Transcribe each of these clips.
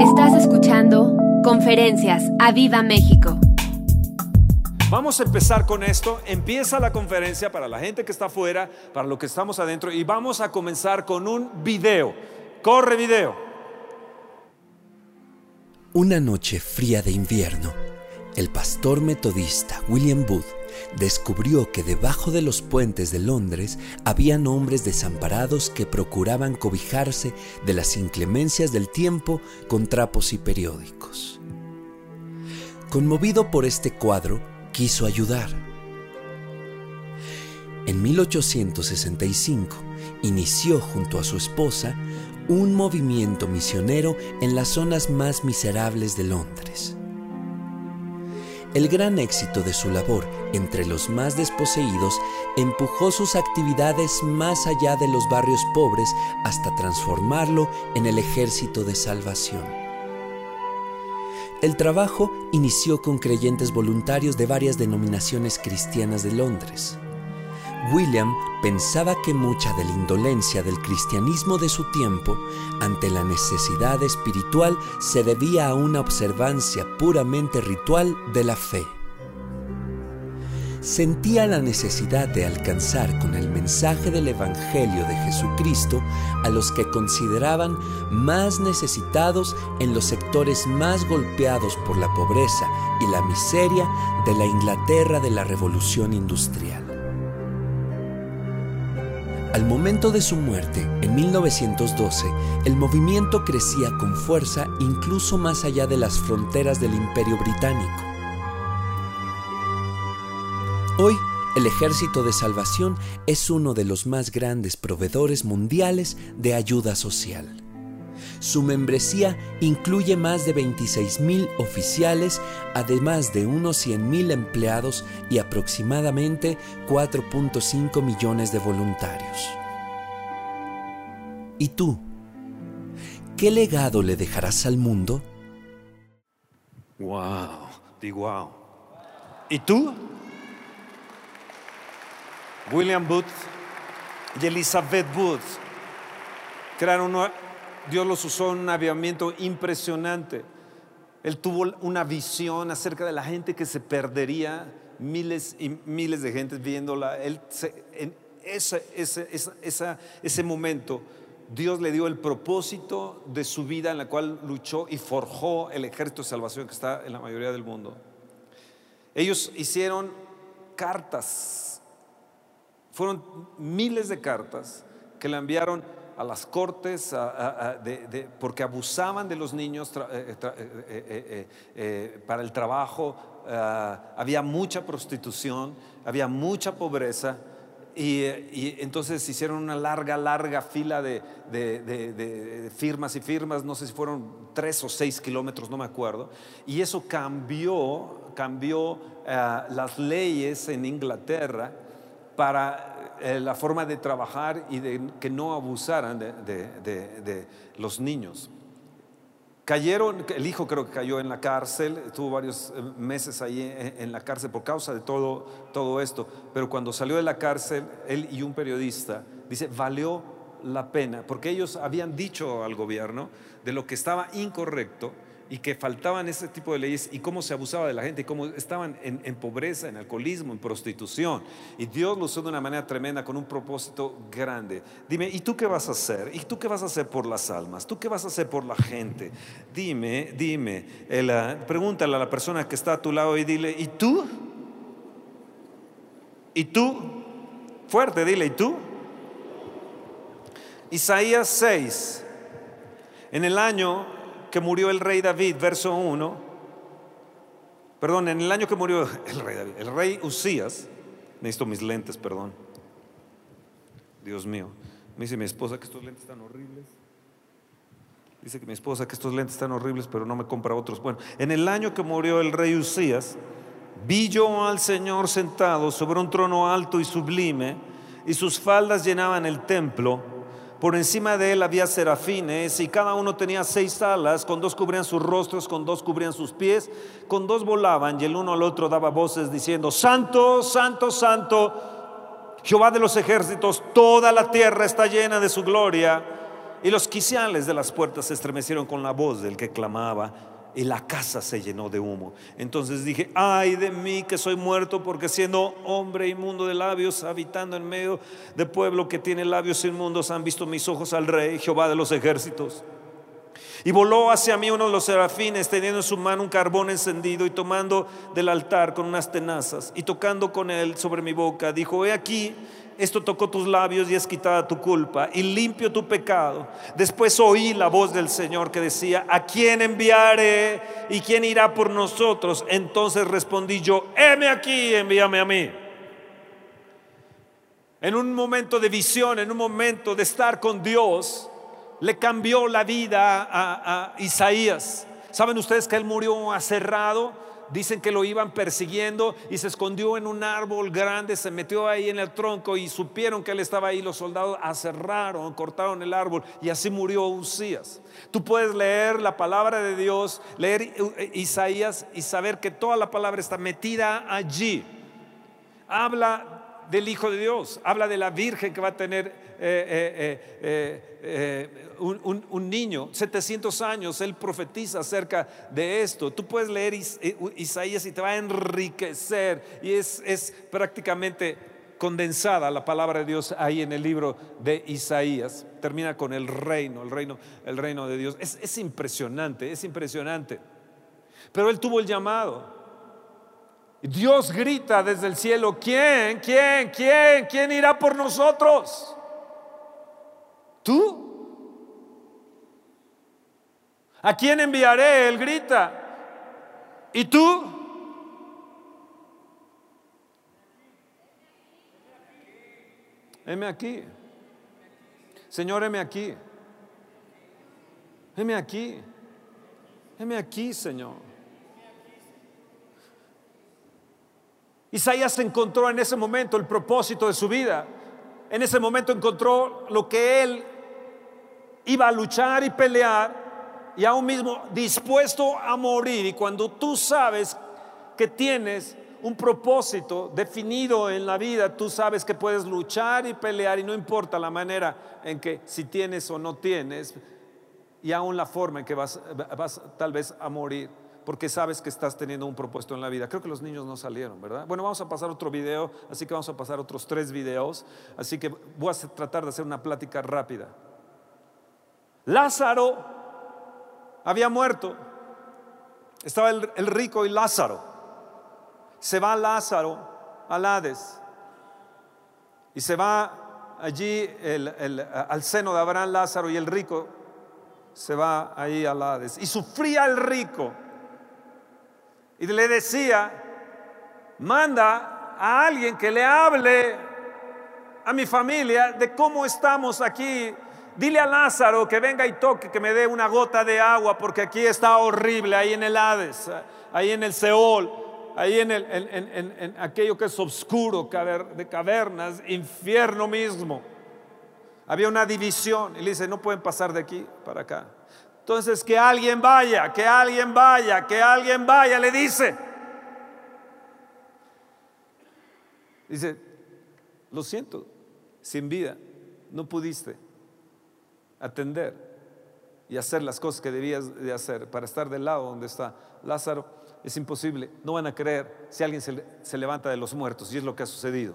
Estás escuchando Conferencias a Viva México. Vamos a empezar con esto. Empieza la conferencia para la gente que está afuera, para los que estamos adentro, y vamos a comenzar con un video. Corre video. Una noche fría de invierno, el pastor metodista William Booth descubrió que debajo de los puentes de Londres habían hombres desamparados que procuraban cobijarse de las inclemencias del tiempo con trapos y periódicos. Conmovido por este cuadro, quiso ayudar. En 1865 inició junto a su esposa un movimiento misionero en las zonas más miserables de Londres. El gran éxito de su labor entre los más desposeídos empujó sus actividades más allá de los barrios pobres hasta transformarlo en el ejército de salvación. El trabajo inició con creyentes voluntarios de varias denominaciones cristianas de Londres. William pensaba que mucha de la indolencia del cristianismo de su tiempo ante la necesidad espiritual se debía a una observancia puramente ritual de la fe. Sentía la necesidad de alcanzar con el mensaje del Evangelio de Jesucristo a los que consideraban más necesitados en los sectores más golpeados por la pobreza y la miseria de la Inglaterra de la Revolución Industrial. Al momento de su muerte, en 1912, el movimiento crecía con fuerza incluso más allá de las fronteras del Imperio Británico. Hoy, el Ejército de Salvación es uno de los más grandes proveedores mundiales de ayuda social. Su membresía incluye más de 26.000 oficiales, además de unos 100.000 empleados y aproximadamente 4.5 millones de voluntarios. ¿Y tú? ¿Qué legado le dejarás al mundo? Wow, di wow. ¿Y tú? William Booth y Elizabeth Booth crearon una, Dios los usó en un aviamiento impresionante. Él tuvo una visión acerca de la gente que se perdería, miles y miles de gente viéndola. Él en ese momento, Dios le dio el propósito de su vida en la cual luchó y forjó el ejército de salvación que está en la mayoría del mundo. Ellos hicieron cartas, fueron miles de cartas que le enviaron a las cortes porque abusaban de los niños para el trabajo, había mucha prostitución, había mucha pobreza. Y, entonces hicieron una larga, larga fila de, de, firmas y firmas, no sé si fueron tres o seis kilómetros, no me acuerdo. Y eso cambió, cambió las leyes en Inglaterra para eh, la forma de trabajar y de que no abusaran de, los niños. Cayeron, el hijo creo que cayó en la cárcel, estuvo varios eh, meses ahí en la cárcel por causa de todo, todo esto, pero cuando salió de la cárcel, él y un periodista, dice, valió la pena, porque ellos habían dicho al gobierno de lo que estaba incorrecto y que faltaban ese tipo de leyes y cómo se abusaba de la gente y cómo estaban en, pobreza, en alcoholismo, en prostitución. Y Dios lo usó de una manera tremenda con un propósito grande. Dime, ¿y tú qué vas a hacer? ¿Y tú qué vas a hacer por las almas? ¿Tú qué vas a hacer por la gente? Dime, dime, pregúntale a la persona que está a tu lado y dile, ¿y tú? ¿Y tú? Fuerte, dile, ¿y tú? Isaías 6. En el año que murió el rey David, verso 1, perdón, en el año que murió el rey David, el rey Usías, necesito mis lentes, perdón, Dios mío, me dice mi esposa que estos lentes están horribles. Dice que mi esposa que estos lentes están horribles, pero no me compra otros. Bueno, en el año que murió el rey Usías, vi yo al Señor sentado sobre un trono alto y sublime, y sus faldas llenaban el templo por encima de él había serafines y cada uno tenía seis alas, con dos cubrían sus rostros, con dos cubrían sus pies, con dos volaban y el uno al otro daba voces diciendo, Santo, Santo, Santo, Jehová de los ejércitos, toda la tierra está llena de su gloria. y los quiciales de las puertas se estremecieron con la voz del que clamaba y la casa se llenó de humo. Entonces dije, ay de mí que soy muerto, porque siendo hombre inmundo de labios, habitando en medio de pueblo que tiene labios inmundos, han visto mis ojos al rey, Jehová de los ejércitos. Y voló hacia mí uno de los serafines, teniendo en su mano un carbón encendido y tomando del altar con unas tenazas y tocando con él sobre mi boca, dijo, he aquí, esto tocó tus labios y es quitada tu culpa y limpio tu pecado. Después oí la voz del Señor que decía, ¿a quién enviaré y quién irá por nosotros? Entonces respondí yo, heme aquí, envíame a mí. En un momento de visión, en un momento de estar con Dios, le cambió la vida a, Isaías. ¿Saben ustedes que él murió aserrado? Dicen que lo iban persiguiendo y se escondió en un árbol grande, se metió ahí en el tronco y supieron que él estaba ahí. Los soldados aserraron, cortaron el árbol y así murió Usías. Tú puedes leer la palabra de Dios, leer Isaías y saber que toda la palabra está metida allí. Habla del Hijo de Dios, habla de la Virgen que va a tener eh, eh, eh, un, niño, 700 años, él profetiza acerca de esto. Tú puedes leer Isaías y te va a enriquecer y es, es prácticamente condensada la palabra de Dios ahí en el libro de Isaías. Termina con el reino, el reino, el reino de Dios. Es, es impresionante, es impresionante. Pero él tuvo el llamado. Dios grita desde el cielo, ¿quién? ¿Quién? ¿Quién? ¿Quién irá por nosotros? ¿Tú? ¿A quién enviaré? Él grita. ¿Y tú? Heme aquí. Señor, heme aquí. Heme aquí. Heme aquí, Señor. Isaías encontró en ese momento el propósito de su vida. En ese momento encontró lo que él iba a luchar y pelear y aún mismo dispuesto a morir. Y cuando tú sabes que tienes un propósito definido en la vida, tú sabes que puedes luchar y pelear y no importa la manera en que si tienes o no tienes y aún la forma en que vas, vas tal vez a morir porque sabes que estás teniendo un propósito en la vida. Creo que los niños no salieron, ¿verdad? Bueno, vamos a pasar otro video, así que vamos a pasar otros tres videos, así que voy a tratar de hacer una plática rápida. Lázaro había muerto. Estaba el, rico y Lázaro. Se va Lázaro al Hades. Y se va allí al seno de Abraham Lázaro y el rico se va ahí al Hades. Y sufría el rico. Y le decía, manda a alguien que le hable a mi familia de cómo estamos aquí Dile a Lázaro que venga y toque, que me dé una gota de agua, porque aquí está horrible, ahí en el Hades, ahí en el Seol, ahí en, el, aquello que es oscuro, de cavernas, infierno mismo. Había una división y le dice, no pueden pasar de aquí para acá. Entonces, que alguien vaya, que alguien vaya, que alguien vaya, le dice. Dice, lo siento, sin vida, no pudiste atender y hacer las cosas que debías de hacer para estar del lado donde está Lázaro, es imposible. No van a creer si alguien se, levanta de los muertos, y es lo que ha sucedido.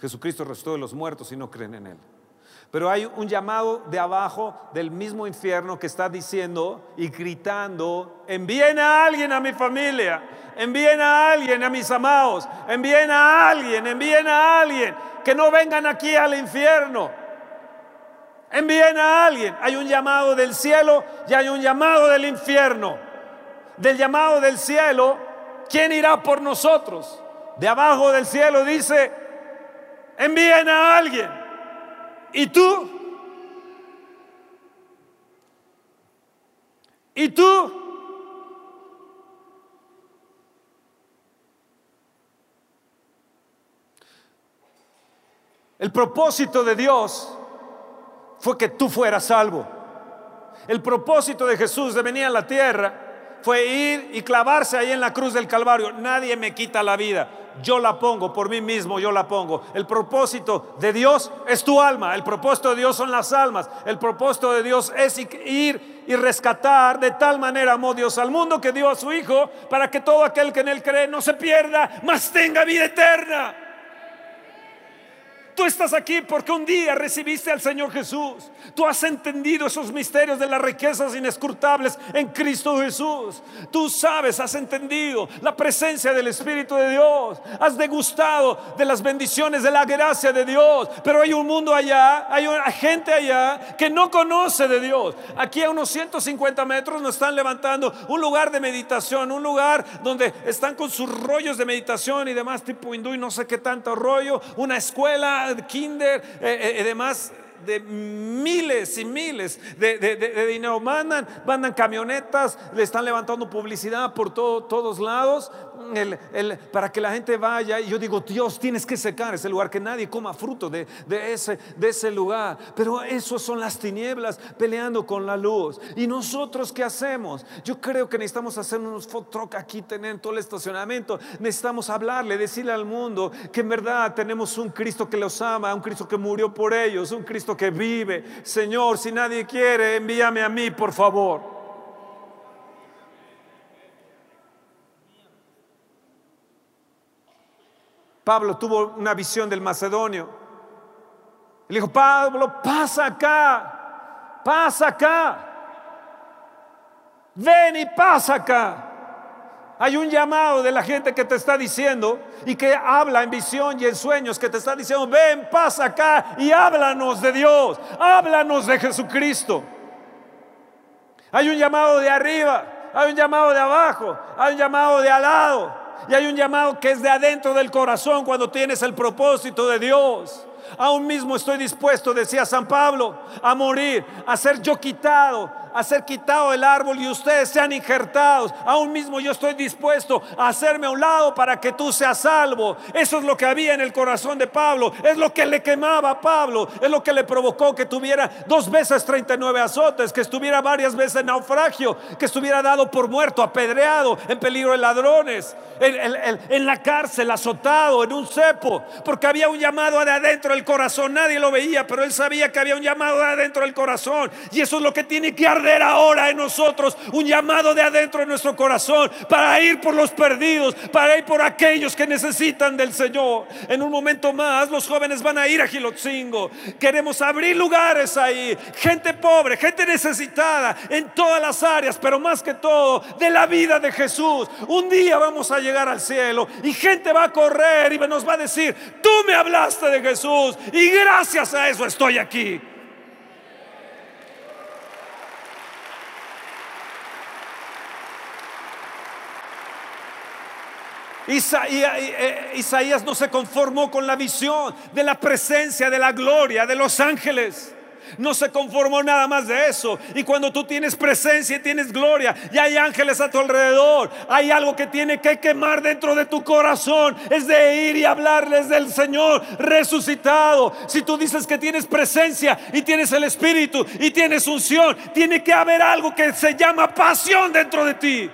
Jesucristo resucitó de los muertos y no creen en Él. Pero hay un llamado de abajo del mismo infierno que está diciendo y gritando, envíen a alguien a mi familia, envíen a alguien a mis amados, envíen a alguien, envíen a alguien, que no vengan aquí al infierno. Envíen a alguien. Hay un llamado del cielo y hay un llamado del infierno. Del llamado del cielo, ¿quién irá por nosotros? De abajo del cielo dice, envíen a alguien. ¿Y tú? ¿Y tú? El propósito de Dios fue que tú fueras salvo. El propósito de Jesús de venir a la tierra fue ir y clavarse ahí en la cruz del Calvario. Nadie me quita la vida. Yo la pongo por mí mismo, yo la pongo. El propósito de Dios es tu alma. El propósito de Dios son las almas. El propósito de Dios es ir y rescatar. De tal manera amó Dios al mundo que dio a su Hijo para que todo aquel que en él cree no se pierda, mas tenga vida eterna. Tú estás aquí porque un día recibiste al Señor Jesús. Tú has entendido esos misterios de las riquezas inescrutables en Cristo Jesús. Tú sabes, has entendido la presencia del Espíritu de Dios. Has degustado de las bendiciones de la gracia de Dios. Pero hay un mundo allá, hay gente allá que no conoce de Dios. Aquí a unos 150 metros nos están levantando un lugar de meditación, un lugar donde están con sus rollos de meditación y demás tipo hindú y no sé qué tanto rollo, una escuela kinder eh, eh, demás de miles y miles de, dinero. Mandan, mandan camionetas, le están levantando publicidad por todos lados para que la gente vaya. Y yo digo, Dios, tienes que secar ese lugar, que nadie coma fruto de, ese, de ese lugar. Pero eso son las tinieblas peleando con la luz. ¿Y nosotros qué hacemos? Yo creo que necesitamos hacer unos food truck aquí, tener todo el estacionamiento. Necesitamos hablarle, decirle al mundo que en verdad tenemos un Cristo que los ama, un Cristo que murió por ellos, un Cristo que vive. Señor, si nadie quiere, envíame a mí, por favor. Pablo tuvo una visión del macedonio. Le dijo, Pablo, pasa acá, pasa acá. Ven y pasa acá. Hay un llamado de la gente que te está diciendo y que habla en visión y en sueños, que te está diciendo, ven, pasa acá y háblanos de Dios, háblanos de Jesucristo. Hay un llamado de arriba, hay un llamado de abajo, hay un llamado de al lado. Y hay un llamado que es de adentro del corazón cuando tienes el propósito de Dios. Aún mismo estoy dispuesto, decía San Pablo, a morir, a ser yo quitado a ser quitado el árbol y ustedes sean injertados. Aún mismo yo estoy dispuesto a hacerme a un lado para que tú seas salvo. Eso es lo que había en el corazón de Pablo. Es lo que le quemaba a Pablo. Es lo que le provocó que tuviera dos veces 39 azotes, que estuviera varias veces en naufragio, que estuviera dado por muerto, apedreado, en peligro de ladrones, en, en la cárcel, azotado, en un cepo, porque había un llamado de adentro del corazón. Nadie lo veía, pero él sabía que había un llamado de adentro del corazón. Y eso es lo que tiene que arder ahora en nosotros un llamado de adentro de nuestro corazón para ir por los perdidos, para ir por aquellos que necesitan del Señor. En un momento más los jóvenes van a ir a Gilotzingo. Queremos abrir lugares ahí, gente pobre, gente necesitada en todas las áreas, pero más que todo de la vida de Jesús. Un día vamos a llegar al cielo y gente va a correr y nos va a decir, tú me hablaste de Jesús y gracias a eso estoy aquí. Eh, Isaías no se conformó con la visión de la presencia, de la gloria de los ángeles. No se conformó nada más de eso. Y cuando tú tienes presencia y tienes gloria y hay ángeles a tu alrededor, hay algo que tiene que quemar dentro de tu corazón. Es de ir y hablarles del Señor resucitado. Si tú dices que tienes presencia y tienes el Espíritu y tienes unción, tiene que haber algo que se llama pasión dentro de ti.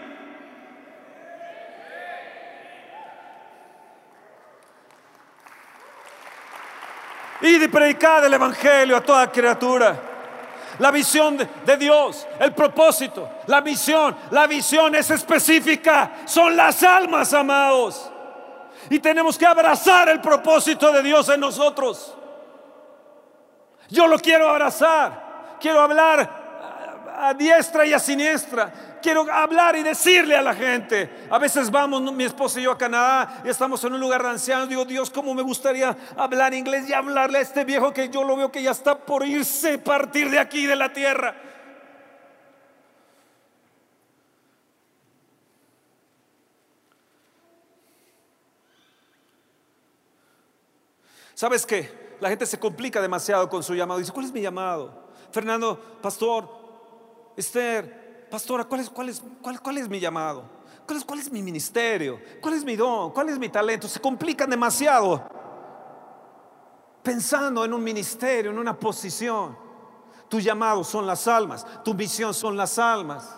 Y de predicar el Evangelio a toda criatura. La visión de, Dios, el propósito, la misión, la visión es específica. Son las almas, amados. Y tenemos que abrazar el propósito de Dios en nosotros. Yo lo quiero abrazar. Quiero hablar a diestra y a siniestra quiero hablar y decirle a la gente. A veces vamos, mi esposa y yo a Canadá, y estamos en un lugar de ancianos. Digo, Dios, cómo me gustaría hablar inglés y hablarle a este viejo que yo lo veo que ya está por irse, partir de aquí, de la tierra. ¿Sabes qué? La gente se complica demasiado con su llamado. Dice, ¿cuál es mi llamado? Fernando, pastor, Esther, pastora, ¿cuál es, mi llamado? ¿Cuál es, ¿Cuál es mi ministerio? ¿Cuál es mi don? ¿Cuál es mi talento? Se complican demasiado pensando en un ministerio, en una posición. Tu llamado son las almas, tu misión son las almas.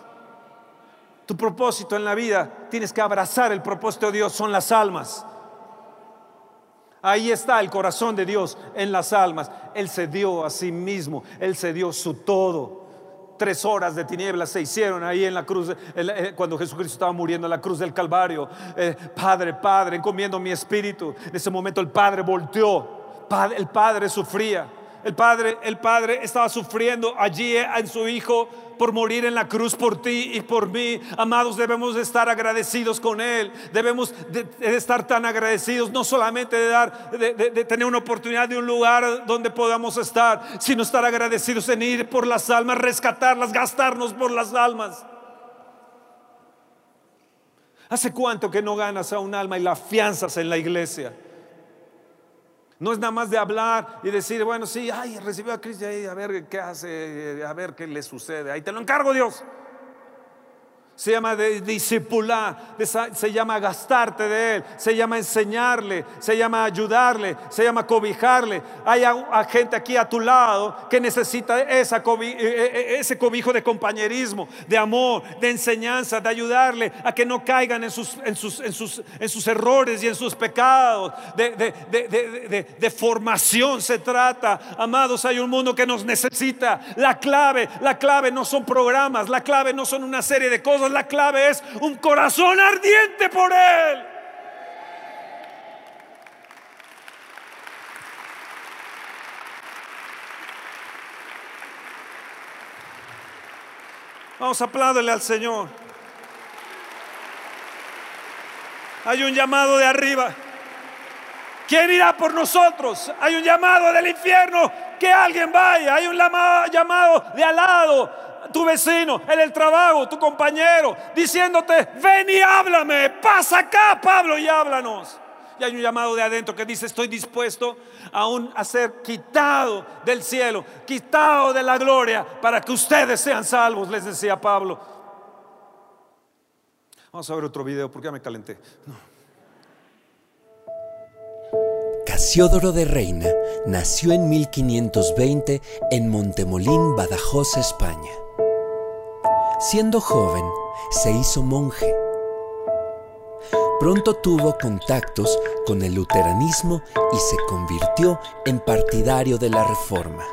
Tu propósito en la vida, tienes que abrazar el propósito de Dios, son las almas. Ahí está el corazón de Dios en las almas. Él se dio a sí mismo, Él se dio su todo. Tres horas de tinieblas se hicieron ahí en la cruz, eh, cuando Jesucristo estaba muriendo en la cruz del Calvario. Eh, padre, Padre, encomiendo mi espíritu. En ese momento el Padre volteó. El Padre sufría. El Padre, el Padre estaba sufriendo allí en su Hijo por morir en la cruz por ti y por mí. Amados, debemos de estar agradecidos con Él. Debemos de, estar tan agradecidos, no solamente de, dar, de, tener una oportunidad de un lugar donde podamos estar, sino estar agradecidos en ir por las almas, rescatarlas, gastarnos por las almas. ¿Hace cuánto que no ganas a un alma y la afianzas en la iglesia? No es nada más de hablar y decir, bueno, sí, ay, recibió a Cristo a ver qué hace, a ver qué le sucede. Ahí te lo encargo, Dios se llama discipular, se llama gastarte de él, se llama enseñarle, se llama ayudarle, se llama cobijarle. Hay gente aquí a tu lado que necesita esa e, e, e, ese cobijo de compañerismo, de amor, de enseñanza, de ayudarle a que no caigan en sus, en sus, en sus, en sus errores y en sus pecados. De, de formación se trata. Amados, hay un mundo que nos necesita. La clave, la clave no son programas, la clave no son una serie de cosas la clave es un corazón ardiente por Él. Vamos, a apláudele al Señor. Hay un llamado de arriba. ¿Quién irá por nosotros? Hay un llamado del infierno. Que alguien vaya. Hay un llamado de al lado tu vecino, en el trabajo, tu compañero, diciéndote, ven y háblame, pasa acá, Pablo, y háblanos. Y hay un llamado de adentro que dice, estoy dispuesto aún a ser quitado del cielo, quitado de la gloria, para que ustedes sean salvos, les decía Pablo. Vamos a ver otro video porque ya me calenté. Casiodoro de Reina nació en 1520 en Montemolín, Badajoz, España. Siendo joven, se hizo monje. Pronto tuvo contactos con el luteranismo y se convirtió en partidario de la reforma.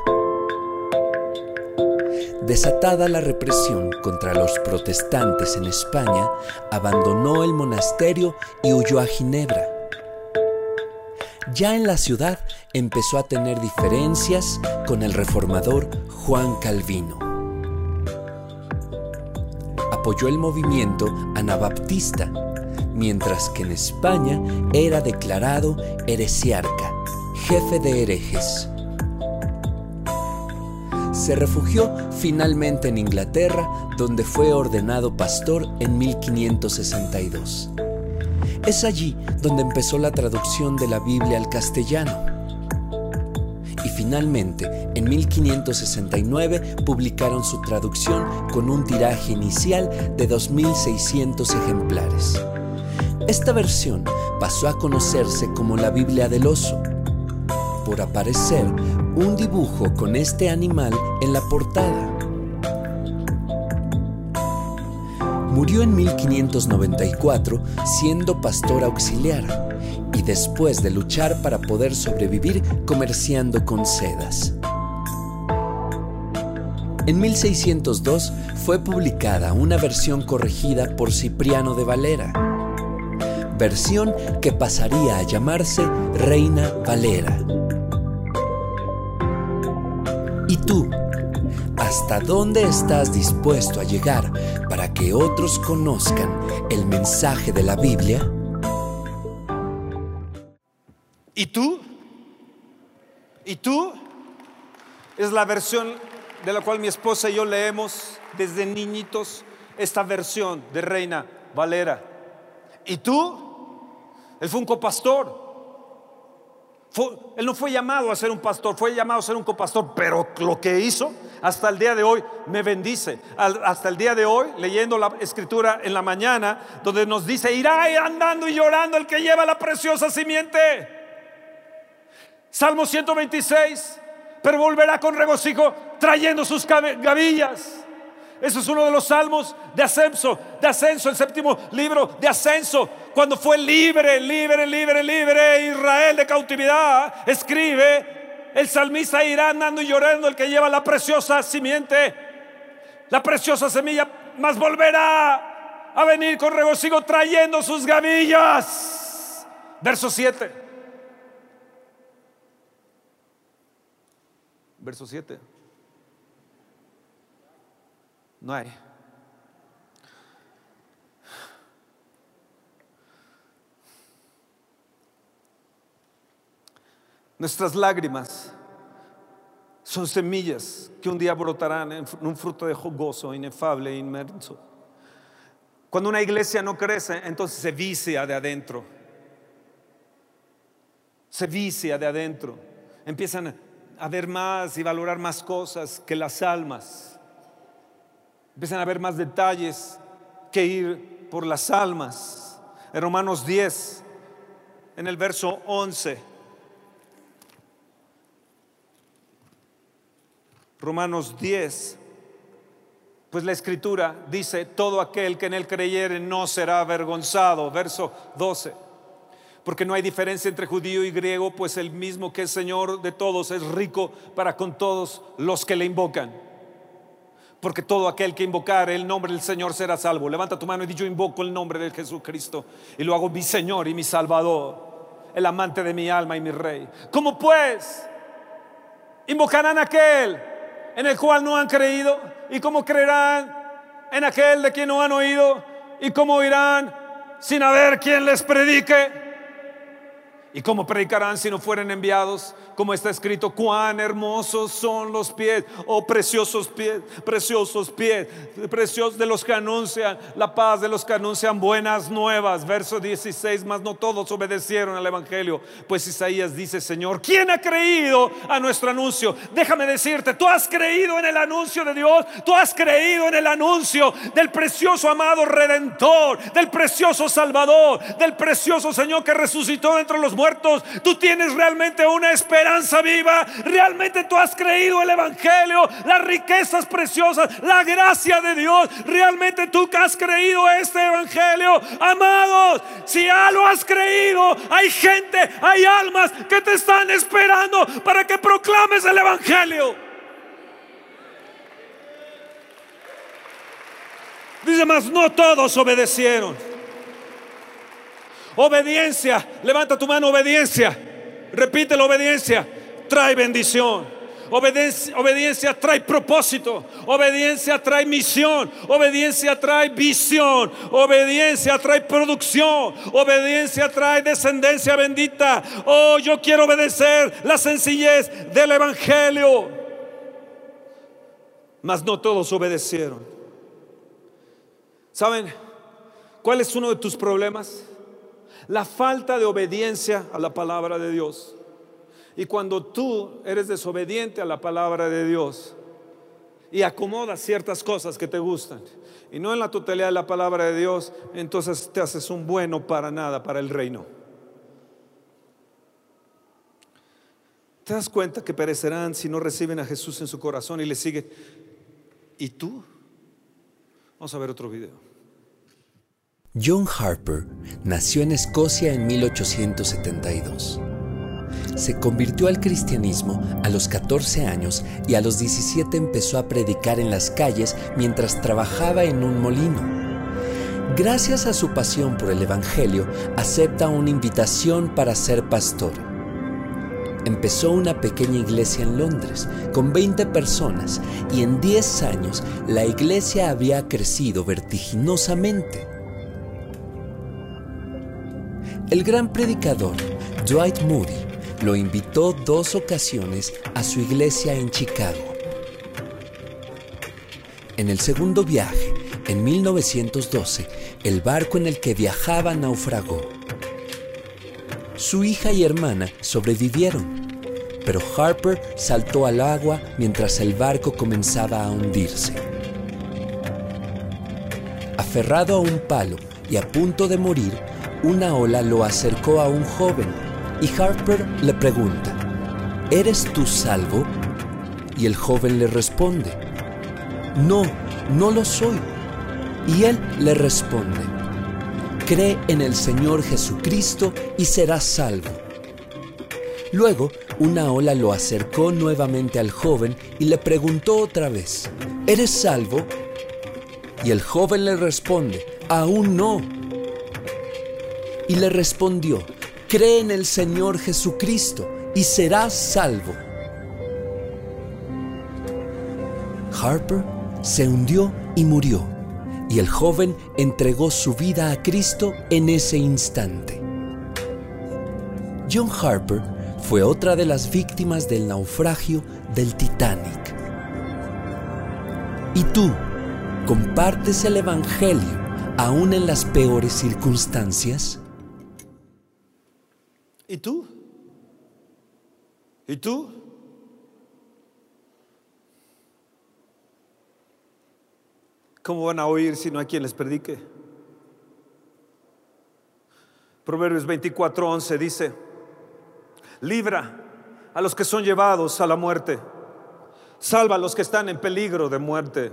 Desatada la represión contra los protestantes en España, abandonó el monasterio y huyó a Ginebra. Ya en la ciudad empezó a tener diferencias con el reformador Juan Calvino apoyó el movimiento anabaptista, mientras que en España era declarado heresiarca, jefe de herejes. Se refugió finalmente en Inglaterra, donde fue ordenado pastor en 1562. Es allí donde empezó la traducción de la Biblia al castellano finalmente en 1569 publicaron su traducción con un tiraje inicial de 2.600 ejemplares. Esta versión pasó a conocerse como la Biblia del Oso, por aparecer un dibujo con este animal en la portada. Murió en 1594 siendo pastor auxiliar después de luchar para poder sobrevivir comerciando con sedas. En 1602 fue publicada una versión corregida por Cipriano de Valera, versión que pasaría a llamarse Reina Valera. ¿Y tú? ¿Hasta dónde estás dispuesto a llegar para que otros conozcan el mensaje de la Biblia? ¿Y tú? ¿Y tú? Es la versión de la cual mi esposa y yo leemos desde niñitos esta versión de Reina Valera. ¿Y tú? Él fue un copastor. él no fue llamado a ser un pastor, fue llamado a ser un copastor, pero lo que hizo hasta el día de hoy me bendice. hasta el día de hoy, leyendo la escritura en la mañana, donde nos dice, irá andando y llorando el que lleva la preciosa simiente. Salmo 126, pero volverá con regocijo trayendo sus gavillas. Ese es uno de los salmos de ascenso, de ascenso, el séptimo libro de ascenso. Cuando fue libre, libre, libre, libre Israel de cautividad, escribe el salmista irá andando y llorando el que lleva la preciosa simiente, la preciosa semilla, mas volverá a venir con regocijo trayendo sus gavillas. Verso 7. Verso 7. No hay. Nuestras lágrimas son semillas que un día brotarán en un fruto de gozo inefable e inmenso. Cuando una iglesia no crece, entonces se vicia de adentro. Se vicia de adentro. Empiezan a ver más y valorar más cosas que las almas. Empiezan a ver más detalles que ir por las almas. En Romanos 10, en el verso 11. Romanos 10. Pues la escritura dice, todo aquel que en él creyere no será avergonzado. Verso 12. Porque no hay diferencia entre judío y griego, pues el mismo que es Señor de todos es rico para con todos los que le invocan porque todo aquel que invocar el nombre del Señor será salvo. Levanta tu mano y di yo invoco el nombre de Jesucristo y lo hago mi Señor y mi Salvador, el amante de mi alma y mi Rey. ¿Cómo pues invocarán a aquel en el cual no han creído? ¿Y cómo creerán en aquel de quien no han oído? ¿Y cómo oirán sin haber quien les predique? ¿Y cómo predicarán si no fueren enviados? Como está escrito, cuán hermosos son los pies, oh preciosos pies, preciosos pies, preciosos de los que anuncian la paz, de los que anuncian buenas nuevas. Verso 16, más no todos obedecieron al Evangelio, pues Isaías dice, Señor, ¿quién ha creído a nuestro anuncio? Déjame decirte, tú has creído en el anuncio de Dios, tú has creído en el anuncio del precioso amado Redentor, del precioso Salvador, del precioso Señor que resucitó entre los muertos. Tú tienes realmente una esperanza viva. Realmente tú has creído el Evangelio, las riquezas preciosas, la gracia de Dios. Realmente tú has creído este Evangelio. Amados, si ya lo has creído, hay gente, hay almas que te están esperando para que proclames el Evangelio. Dice más, no todos obedecieron. Obediencia, levanta tu mano, obediencia. Repite la obediencia. Trae bendición. Obediencia, obediencia, trae propósito. Obediencia trae misión. Obediencia trae visión. Obediencia trae producción. Obediencia trae descendencia bendita. Oh, yo quiero obedecer la sencillez del Evangelio. Mas no todos obedecieron. ¿Saben cuál es uno de tus problemas? La falta de obediencia a la palabra de Dios. Y cuando tú eres desobediente a la palabra de Dios y acomodas ciertas cosas que te gustan y no en la totalidad de la palabra de Dios, entonces te haces un bueno para nada, para el reino. ¿Te das cuenta que perecerán si no reciben a Jesús en su corazón y le siguen? ¿Y tú? Vamos a ver otro video. John Harper nació en Escocia en 1872. Se convirtió al cristianismo a los 14 años y a los 17 empezó a predicar en las calles mientras trabajaba en un molino. Gracias a su pasión por el Evangelio, acepta una invitación para ser pastor. Empezó una pequeña iglesia en Londres con 20 personas y en 10 años la iglesia había crecido vertiginosamente. El gran predicador Dwight Moody lo invitó dos ocasiones a su iglesia en Chicago. En el segundo viaje, en 1912, el barco en el que viajaba naufragó. Su hija y hermana sobrevivieron, pero Harper saltó al agua mientras el barco comenzaba a hundirse. Aferrado a un palo y a punto de morir, una ola lo acercó a un joven y Harper le pregunta, ¿eres tú salvo? Y el joven le responde, no, no lo soy. Y él le responde, cree en el Señor Jesucristo y serás salvo. Luego, una ola lo acercó nuevamente al joven y le preguntó otra vez, ¿eres salvo? Y el joven le responde, aún no. Y le respondió, cree en el Señor Jesucristo y serás salvo. Harper se hundió y murió, y el joven entregó su vida a Cristo en ese instante. John Harper fue otra de las víctimas del naufragio del Titanic. ¿Y tú compartes el Evangelio aún en las peores circunstancias? ¿Y tú? ¿Y tú? ¿Cómo van a oír si no hay quien les predique? Proverbios 24:11 dice, libra a los que son llevados a la muerte, salva a los que están en peligro de muerte,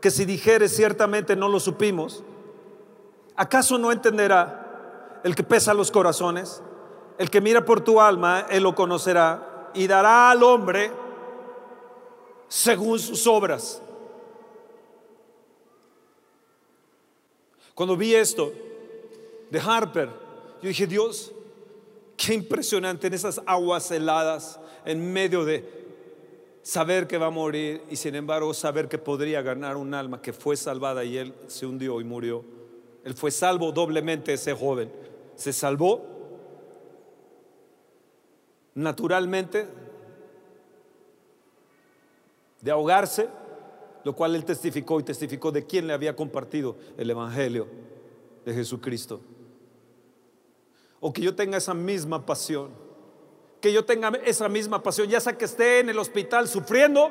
que si dijeres ciertamente no lo supimos, ¿acaso no entenderá el que pesa los corazones? El que mira por tu alma, él lo conocerá y dará al hombre según sus obras. Cuando vi esto de Harper, yo dije, Dios, qué impresionante en esas aguas heladas, en medio de saber que va a morir y sin embargo saber que podría ganar un alma que fue salvada y él se hundió y murió. Él fue salvo doblemente ese joven. Se salvó naturalmente de ahogarse lo cual él testificó y testificó de quién le había compartido el Evangelio de Jesucristo. O que yo tenga esa misma pasión, que yo tenga esa misma pasión, ya sea que esté en el hospital sufriendo,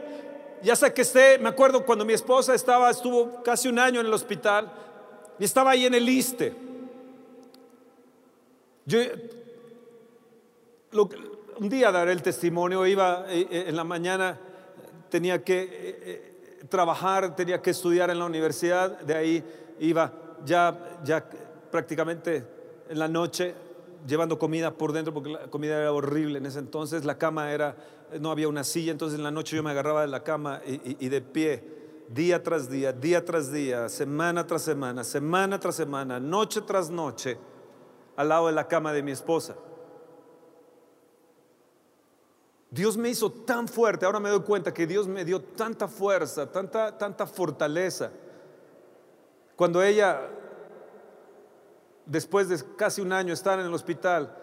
ya sea que esté, me acuerdo cuando mi esposa estaba, estuvo casi un año en el hospital y estaba ahí en el ISTE. Yo, un día daré el testimonio, iba eh, eh, en la mañana, tenía que eh, trabajar, tenía que estudiar en la universidad, de ahí iba ya, ya prácticamente en la noche llevando comida por dentro porque la comida era horrible en ese entonces, la cama era, no había una silla, entonces en la noche yo me agarraba de la cama y, y de pie, día tras día, día tras día, semana tras semana, semana tras semana, noche tras noche, al lado de la cama de mi esposa. Dios me hizo tan fuerte, ahora me doy cuenta que Dios me dio tanta fuerza, tanta, tanta fortaleza. Cuando ella, después de casi un año estar en el hospital,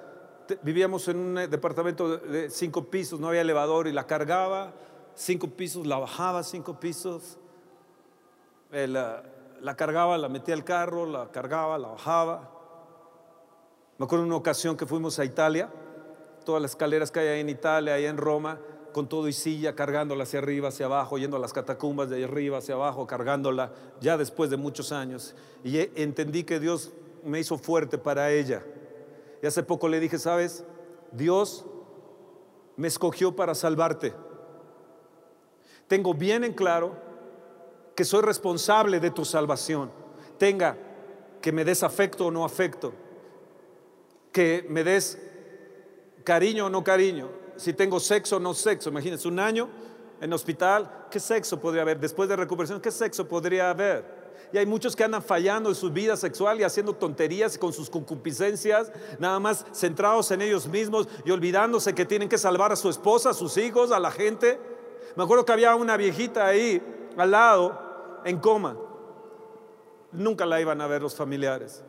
vivíamos en un departamento de cinco pisos, no había elevador y la cargaba, cinco pisos, la bajaba cinco pisos, eh, la, la cargaba, la metía al carro, la cargaba, la bajaba. Me acuerdo una ocasión que fuimos a Italia todas las escaleras que hay ahí en Italia, ahí en Roma, con todo y silla, cargándola hacia arriba, hacia abajo, yendo a las catacumbas de arriba hacia abajo, cargándola, ya después de muchos años. Y entendí que Dios me hizo fuerte para ella. Y hace poco le dije, ¿sabes? Dios me escogió para salvarte. Tengo bien en claro que soy responsable de tu salvación. Tenga que me des afecto o no afecto, que me des cariño o no cariño, si tengo sexo o no sexo. Imagínense, un año en hospital, ¿qué sexo podría haber? Después de recuperación, ¿qué sexo podría haber? Y hay muchos que andan fallando en su vida sexual y haciendo tonterías con sus concupiscencias, nada más centrados en ellos mismos y olvidándose que tienen que salvar a su esposa, a sus hijos, a la gente. Me acuerdo que había una viejita ahí al lado, en coma. Nunca la iban a ver los familiares.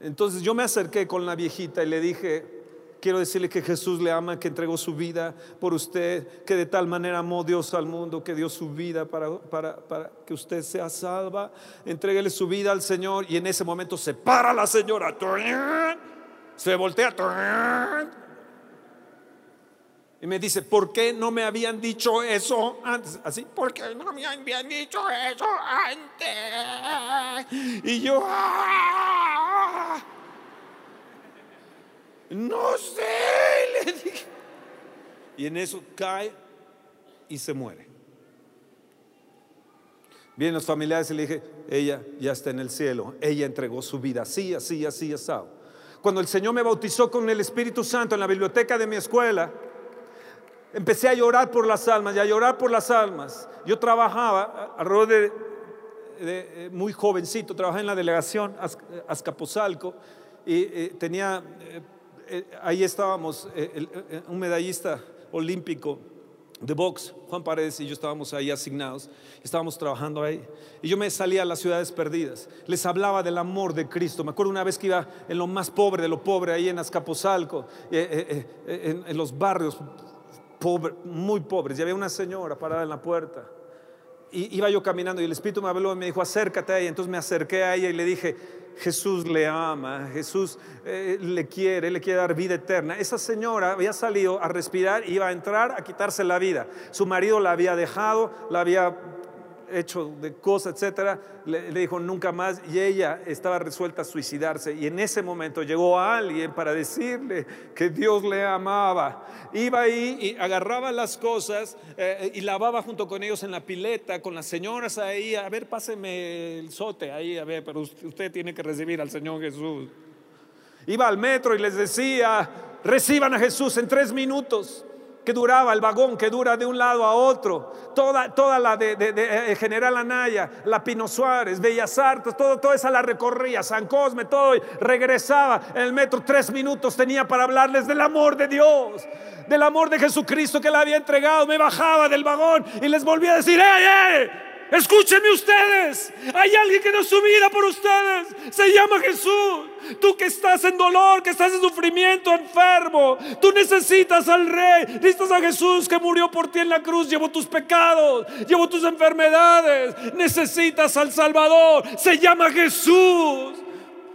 Entonces yo me acerqué con la viejita y le dije, Quiero decirle que Jesús le ama, que entregó su vida por usted, que de tal manera amó Dios al mundo, que dio su vida para, para, que usted sea salva. Entréguele su vida al Señor y en ese momento se para la señora, se voltea y me dice, ¿por qué no me habían dicho eso antes? Así, ¿por qué no me habían dicho eso antes? Y yo, ¡ah! No sé, le dije. Y en eso cae y se muere. Vienen los familiares y le dije, ella ya está en el cielo, ella entregó su vida así, así, así, asado. Cuando el Señor me bautizó con el Espíritu Santo en la biblioteca de mi escuela, empecé a llorar por las almas y a llorar por las almas. Yo trabajaba alrededor de, de muy jovencito, trabajaba en la delegación Azcapotzalco y eh, tenía, eh, eh, ahí estábamos, un medallista olímpico de box, Juan Paredes y yo estábamos ahí asignados, estábamos trabajando ahí. Y yo me salía a las ciudades perdidas, les hablaba del amor de Cristo. Me acuerdo una vez que iba en lo más pobre de lo pobre, ahí en Azcapotzalco, en los barrios muy pobres, y había una señora parada en la puerta. Iba yo caminando y el Espíritu me habló y me dijo, acércate a ella. Entonces me acerqué a ella y le dije, Jesús le ama, Jesús eh, le quiere, le quiere dar vida eterna. Esa señora había salido a respirar, iba a entrar a quitarse la vida. Su marido la había dejado, la había hecho de cosas, etcétera, le, dijo nunca más y ella estaba resuelta a suicidarse. Y en ese momento llegó alguien para decirle que Dios le amaba. Iba ahí y agarraba las cosas eh, y lavaba junto con ellos en la pileta, con las señoras ahí. A ver, páseme el sote ahí, a ver, pero usted tiene que recibir al Señor Jesús. Iba al metro y les decía, reciban a Jesús en tres minutos que duraba, el vagón que dura de un lado a otro, toda, toda la de, eh, General Anaya, la Pino Suárez, Bellas Artes, todo, toda esa la recorría, San Cosme, todo, y regresaba en el metro, tres minutos tenía para hablarles del amor de Dios, del amor de Jesucristo que le había entregado, me bajaba del vagón y les volvía a decir, ¡eh, eh! Escúchenme ustedes. Hay alguien que da su vida por ustedes. Se llama Jesús. Tú que estás en dolor, que estás en sufrimiento, enfermo. Tú necesitas al Rey. Necesitas a Jesús que murió por ti en la cruz. Llevó tus pecados. Llevó tus enfermedades. Necesitas al Salvador. Se llama Jesús.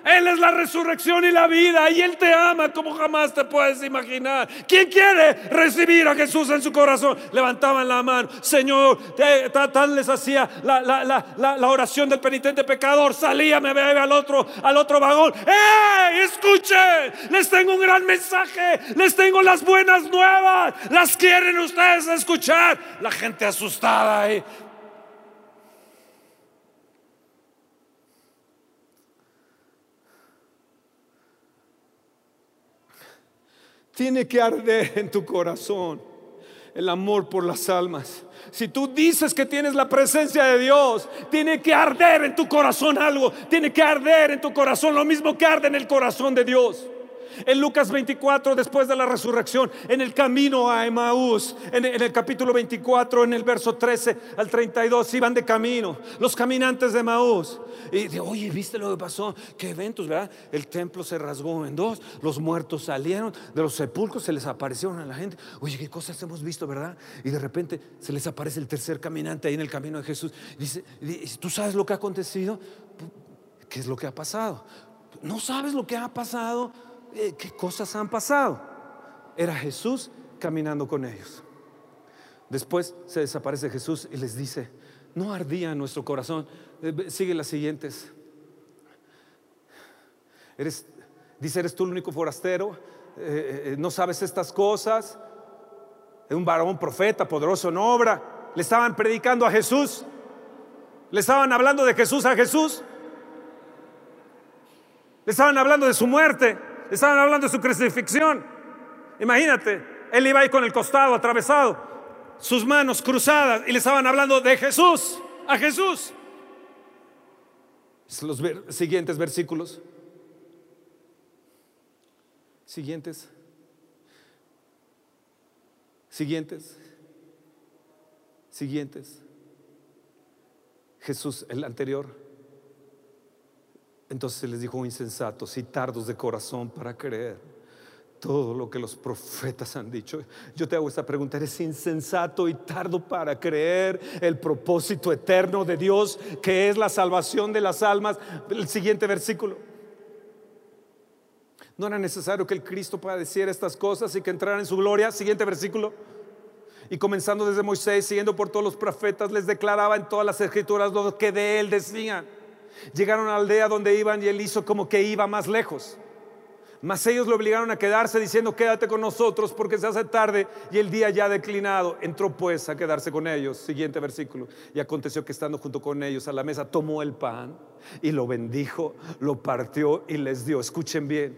Él es la resurrección y la vida y Él te ama como jamás te puedes imaginar. ¿Quién quiere recibir a Jesús en su corazón? Levantaban la mano, Señor, tal les hacía la, oración del penitente pecador. Salía, me veía al otro, al otro vagón. ¡Eh! Escuchen, les tengo un gran mensaje, les tengo las buenas nuevas. ¿Las quieren ustedes escuchar? La gente asustada ahí. Tiene que arder en tu corazón el amor por las almas. Si tú dices que tienes la presencia de Dios, tiene que arder en tu corazón algo. Tiene que arder en tu corazón lo mismo que arde en el corazón de Dios. En Lucas 24, después de la resurrección, en el camino a Emaús, en, el capítulo 24, en el verso 13 al 32, iban de camino los caminantes de Emaús. Y de, oye, ¿viste lo que pasó? ¿Qué eventos, verdad? El templo se rasgó en dos, los muertos salieron, de los sepulcros se les aparecieron a la gente. Oye, ¿qué cosas hemos visto, verdad? Y de repente se les aparece el tercer caminante ahí en el camino de Jesús. Dice, ¿tú sabes lo que ha acontecido? ¿Qué es lo que ha pasado? ¿No sabes lo que ha pasado? Eh, qué cosas han pasado. Era Jesús caminando con ellos. Después se desaparece Jesús y les dice, no ardía nuestro corazón. Eh, sigue las siguientes. Eres, dice, eres tú el único forastero, eh, no sabes estas cosas. Es un varón profeta, poderoso en obra. Le estaban predicando a Jesús. Le estaban hablando de Jesús a Jesús. Le estaban hablando de su muerte. Estaban hablando de su crucifixión. Imagínate, él iba ahí con el costado atravesado, sus manos cruzadas y le estaban hablando de Jesús, a Jesús. Los siguientes versículos. Siguientes. Siguientes. Siguientes. Jesús, el anterior. Entonces les dijo insensatos y tardos de corazón para creer todo lo que los profetas han dicho. Yo te hago esta pregunta, ¿eres insensato y tardo para creer el propósito eterno de Dios que es la salvación de las almas? El siguiente versículo. No era necesario que el Cristo padeciera estas cosas y que entrara en su gloria. Siguiente versículo. Y comenzando desde Moisés, siguiendo por todos los profetas, les declaraba en todas las escrituras lo que de él decían. Llegaron a la aldea donde iban y él hizo como que iba más lejos. Mas ellos lo obligaron a quedarse diciendo, quédate con nosotros porque se hace tarde y el día ya ha declinado. Entró pues a quedarse con ellos. Siguiente versículo. Y aconteció que estando junto con ellos a la mesa, tomó el pan y lo bendijo, lo partió y les dio. Escuchen bien,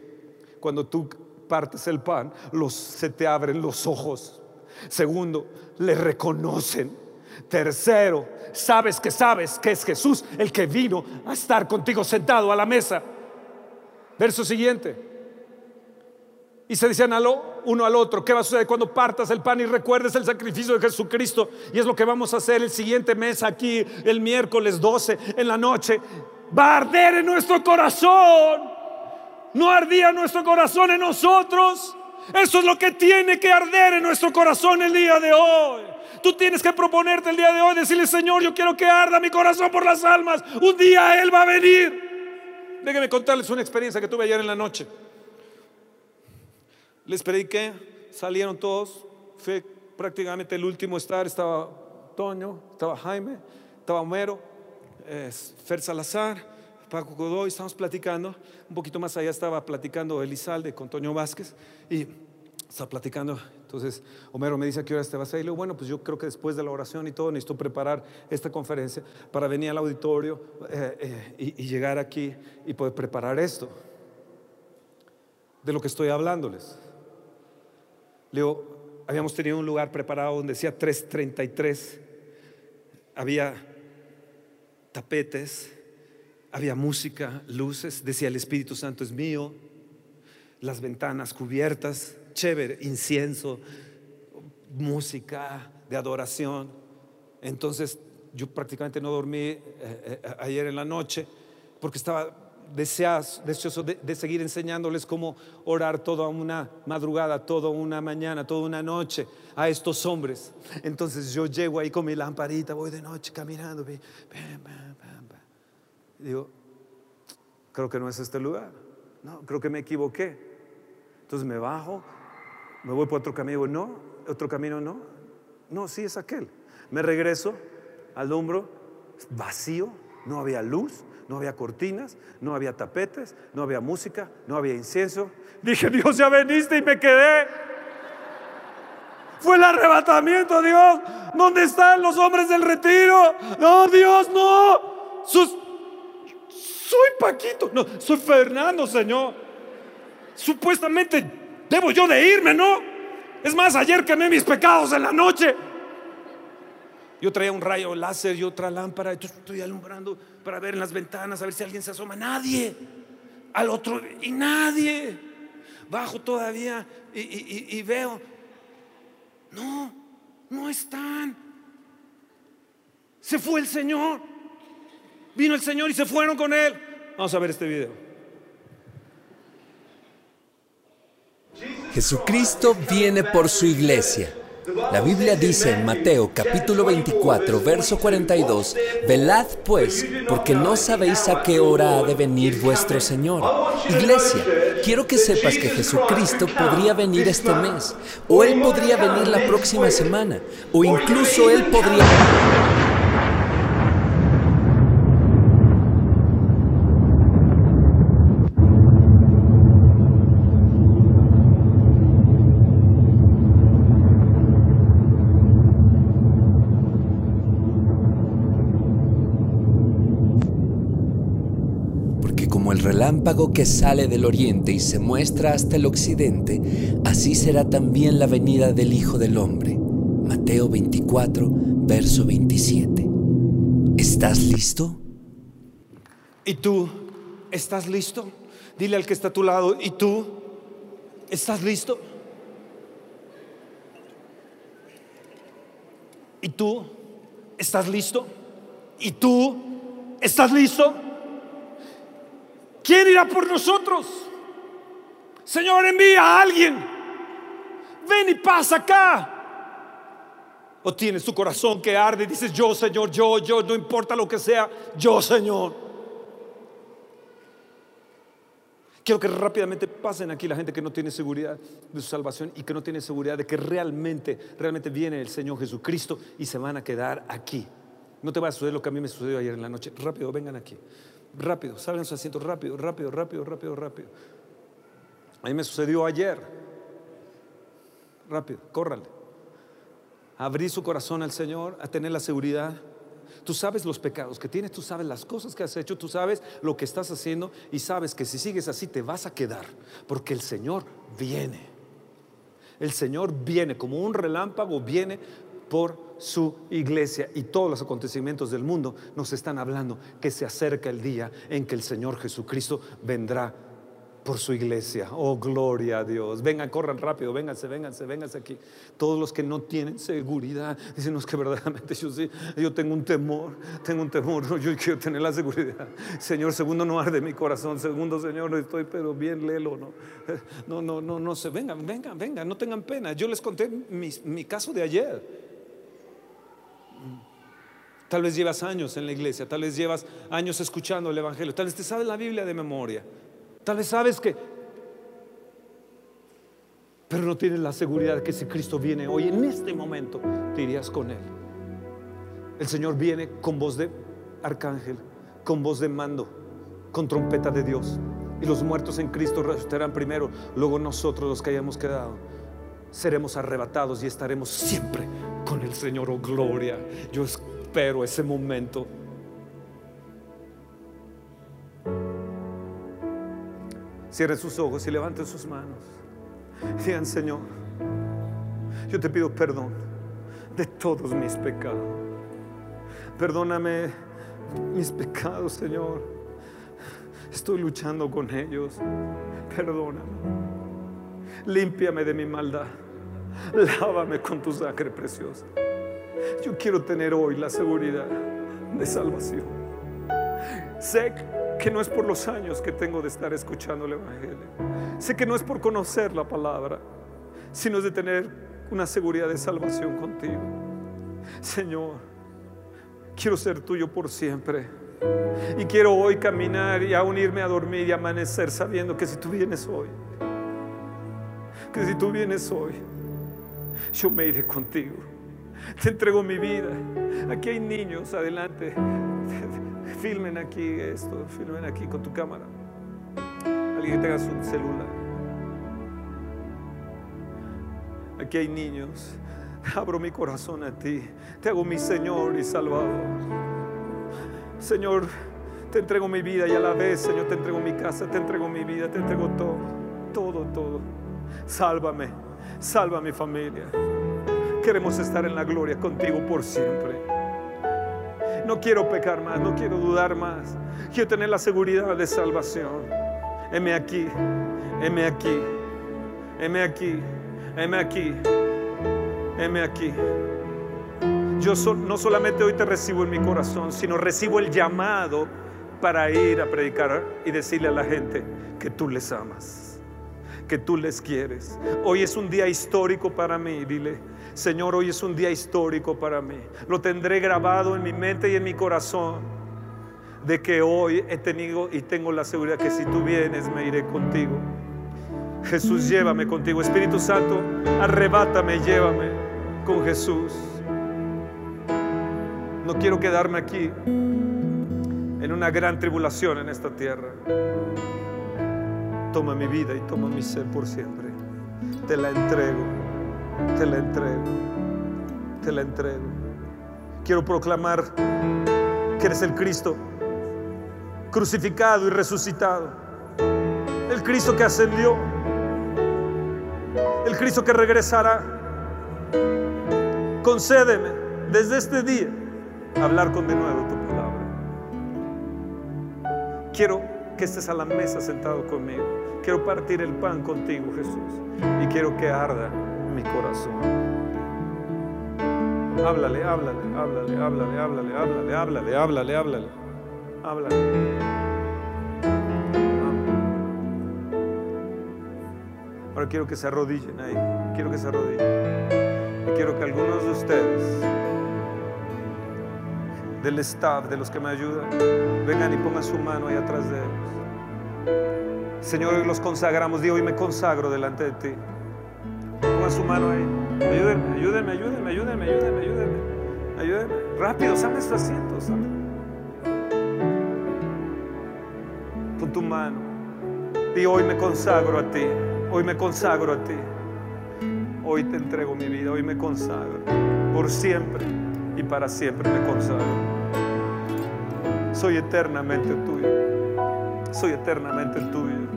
cuando tú partes el pan, los, se te abren los ojos. Segundo, le reconocen. Tercero, sabes que sabes que es Jesús el que vino a estar contigo sentado a la mesa. Verso siguiente. Y se decían uno al otro, ¿qué va a suceder cuando partas el pan y recuerdes el sacrificio de Jesucristo? Y es lo que vamos a hacer el siguiente mes aquí, el miércoles 12 en la noche. Va a arder en nuestro corazón. No ardía nuestro corazón en nosotros. Eso es lo que tiene que arder en nuestro corazón el día de hoy. Tú tienes que proponerte el día de hoy, decirle, Señor, yo quiero que arda mi corazón por las almas. Un día Él va a venir. Déjenme contarles una experiencia que tuve ayer en la noche. Les prediqué, salieron todos, fue prácticamente el último estar, estaba Toño, estaba Jaime, estaba Homero, Fer Salazar, Paco Godoy, estamos platicando, un poquito más allá estaba platicando Elizalde con Toño Vázquez y estaba platicando, entonces Homero me dice a qué hora te vas a ir, le digo, bueno, pues yo creo que después de la oración y todo necesito preparar esta conferencia para venir al auditorio eh, eh, y, y llegar aquí y poder preparar esto de lo que estoy hablándoles. Leo, habíamos tenido un lugar preparado donde decía 333, había tapetes, había música, luces, decía el Espíritu Santo es mío, las ventanas cubiertas, chévere, incienso, música de adoración. Entonces yo prácticamente no dormí eh, eh, ayer en la noche porque estaba deseoso de, seguir enseñándoles cómo orar toda una madrugada, toda una mañana, toda una noche a estos hombres. Entonces yo llego ahí con mi lamparita, voy de noche caminando. digo, creo que no es este lugar. No, creo que me equivoqué. Entonces me bajo, me voy por otro camino. no, otro camino no. No, sí es aquel. Me regreso, al hombro vacío, no había luz, no había cortinas, no había tapetes, no había música, no había incienso. Dije, Dios, ya veniste y me quedé. Fue el arrebatamiento, Dios. ¿Dónde están los hombres del retiro? No, Dios, no. soy Paquito, no, soy Fernando, Señor. Supuestamente debo yo de irme, ¿no? Es más, ayer quemé mis pecados en la noche. Yo traía un rayo láser y otra lámpara. Entonces estoy alumbrando para ver en las ventanas, a ver si alguien se asoma. Nadie. Al otro, y nadie. Bajo todavía y, y veo. No, no están. Se fue el Señor. Vino el Señor y se fueron con Él. Vamos a ver este video. Jesucristo viene por su iglesia. La Biblia dice en Mateo capítulo 24, verso 42, Velad pues, porque no sabéis a qué hora ha de venir vuestro Señor. Iglesia, quiero que sepas que Jesucristo podría venir este mes, o Él podría venir la próxima semana, o incluso Él podría... que sale del oriente y se muestra hasta el occidente, así será también la venida del Hijo del Hombre. Mateo 24, verso 27. ¿Estás listo? ¿Y tú estás listo? Dile al que está a tu lado, ¿y tú estás listo? ¿Y tú estás listo? ¿Y tú estás listo? ¿Quién irá por nosotros? Señor, envía a alguien. Ven y pasa acá. O tienes tu corazón que arde y dices, yo Señor, yo, yo, no importa lo que sea, yo Señor. Quiero que rápidamente pasen aquí la gente que no tiene seguridad de su salvación y que no tiene seguridad de que realmente, realmente viene el Señor Jesucristo y se van a quedar aquí. No te va a suceder lo que a mí me sucedió ayer en la noche. Rápido, vengan aquí. Rápido, salgan su asiento, rápido, rápido, rápido, rápido, rápido. A mí me sucedió ayer. Rápido, córrale. Abrí su corazón al Señor, a tener la seguridad. Tú sabes los pecados que tienes, tú sabes las cosas que has hecho, tú sabes lo que estás haciendo y sabes que si sigues así te vas a quedar, porque el Señor viene. El Señor viene como un relámpago, viene por su iglesia y todos los acontecimientos del mundo nos están hablando que se acerca el día en que el Señor Jesucristo vendrá por su iglesia. Oh, gloria a Dios. Vengan, corran rápido, vénganse, vénganse, vénganse aquí. Todos los que no tienen seguridad, dicen, que verdaderamente yo sí, yo tengo un temor, tengo un temor, yo quiero tener la seguridad. Señor, segundo, no arde mi corazón. Segundo, Señor, no estoy, pero bien lelo, ¿no? No, no, no, no se, vengan, vengan, vengan, no tengan pena. Yo les conté mi, mi caso de ayer. Tal vez llevas años en la iglesia, tal vez llevas años escuchando el Evangelio, tal vez te sabes la Biblia de memoria, tal vez sabes que... Pero no tienes la seguridad que si Cristo viene hoy, en este momento, te irías con Él. El Señor viene con voz de arcángel, con voz de mando, con trompeta de Dios. Y los muertos en Cristo resucitarán primero, luego nosotros los que hayamos quedado seremos arrebatados y estaremos siempre con el Señor. Oh, gloria. Yo espero ese momento. Cierre sus ojos y levante sus manos. Digan, Señor, yo te pido perdón de todos mis pecados. Perdóname mis pecados, Señor. Estoy luchando con ellos. Perdóname. Límpiame de mi maldad. Lávame con tu sangre preciosa. Yo quiero tener hoy la seguridad de salvación. Sé que no es por los años que tengo de estar escuchando el Evangelio. Sé que no es por conocer la palabra, sino de tener una seguridad de salvación contigo. Señor, quiero ser tuyo por siempre. Y quiero hoy caminar y aún irme a dormir y amanecer sabiendo que si tú vienes hoy, que si tú vienes hoy, yo me iré contigo. Te entrego mi vida. Aquí hay niños, adelante. Filmen aquí esto, filmen aquí con tu cámara. Alguien que tenga su celular. Aquí hay niños. Abro mi corazón a ti. Te hago mi Señor y Salvador. Señor, te entrego mi vida y a la vez, Señor, te entrego mi casa, te entrego mi vida, te entrego todo, todo, todo. Sálvame, salva mi familia. Queremos estar en la gloria contigo por siempre. No quiero pecar más, no quiero dudar más. Quiero tener la seguridad de salvación. Heme aquí, heme aquí, heme aquí, heme aquí, heme aquí. Yo no solamente hoy te recibo en mi corazón, sino recibo el llamado para ir a predicar y decirle a la gente que tú les amas, que tú les quieres. Hoy es un día histórico para mí, dile. Señor, hoy es un día histórico para mí. Lo tendré grabado en mi mente y en mi corazón de que hoy he tenido y tengo la seguridad que si tú vienes me iré contigo. Jesús, llévame contigo. Espíritu Santo, arrebátame, llévame con Jesús. No quiero quedarme aquí en una gran tribulación en esta tierra. Toma mi vida y toma mi ser por siempre. Te la entrego te la entrego, te la entrego. Quiero proclamar que eres el Cristo crucificado y resucitado, el Cristo que ascendió, el Cristo que regresará. Concédeme desde este día hablar con de nuevo tu palabra. Quiero que estés a la mesa sentado conmigo. Quiero partir el pan contigo, Jesús. Y quiero que arda mi corazón. Háblale, háblale, háblale, háblale, háblale, háblale, háblale, háblale, háblale, háblale. Ahora quiero que se arrodillen ahí, quiero que se arrodillen. Y quiero que algunos de ustedes, del staff, de los que me ayudan, vengan y pongan su mano ahí atrás de ellos. Señor, hoy los consagramos, Dios, hoy me consagro delante de ti. Pongan su mano ahí. Ayúdenme, ayúdenme, ayúdenme, ayúdenme, ayúdenme, ayúdenme. Ayúdenme. Rápido, sale su asiento. Pon tu mano. Y hoy me consagro a ti. Hoy me consagro a ti. Hoy te entrego mi vida, hoy me consagro. Por siempre y para siempre me consagro. Soy eternamente tuyo. Soy eternamente tuyo.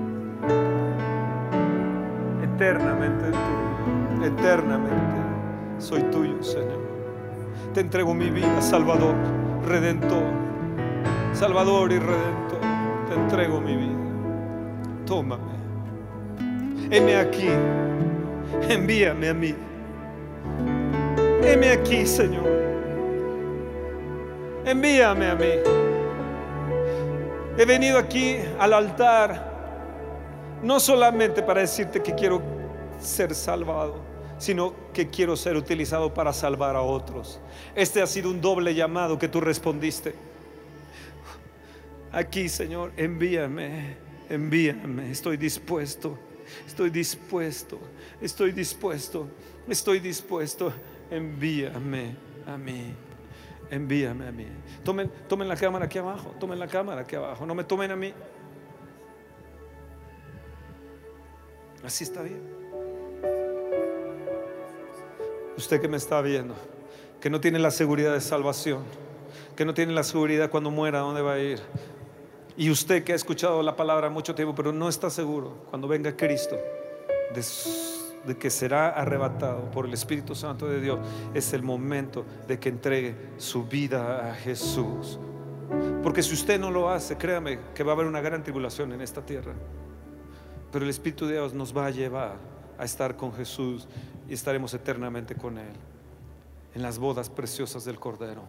Eternamente tuyo. Eternamente soy tuyo, Señor. Te entrego mi vida, Salvador, Redentor. Salvador y Redentor. Te entrego mi vida. Tómame. Heme aquí. Envíame a mí. Heme aquí, Señor. Envíame a mí. He venido aquí al altar no solamente para decirte que quiero ser salvado, sino que quiero ser utilizado para salvar a otros. Este ha sido un doble llamado que tú respondiste. Aquí, Señor, envíame, envíame, estoy dispuesto, estoy dispuesto, estoy dispuesto, estoy dispuesto, envíame a mí. Envíame a mí. Tomen, tomen la cámara aquí abajo, tomen la cámara aquí abajo, no me tomen a mí. Así está bien. Usted que me está viendo, que no tiene la seguridad de salvación, que no tiene la seguridad cuando muera, dónde va a ir. Y usted que ha escuchado la palabra mucho tiempo, pero no está seguro cuando venga Cristo de, de que será arrebatado por el Espíritu Santo de Dios, es el momento de que entregue su vida a Jesús. Porque si usted no lo hace, créame que va a haber una gran tribulación en esta tierra. Pero el Espíritu de Dios nos va a llevar a estar con Jesús y estaremos eternamente con Él en las bodas preciosas del Cordero.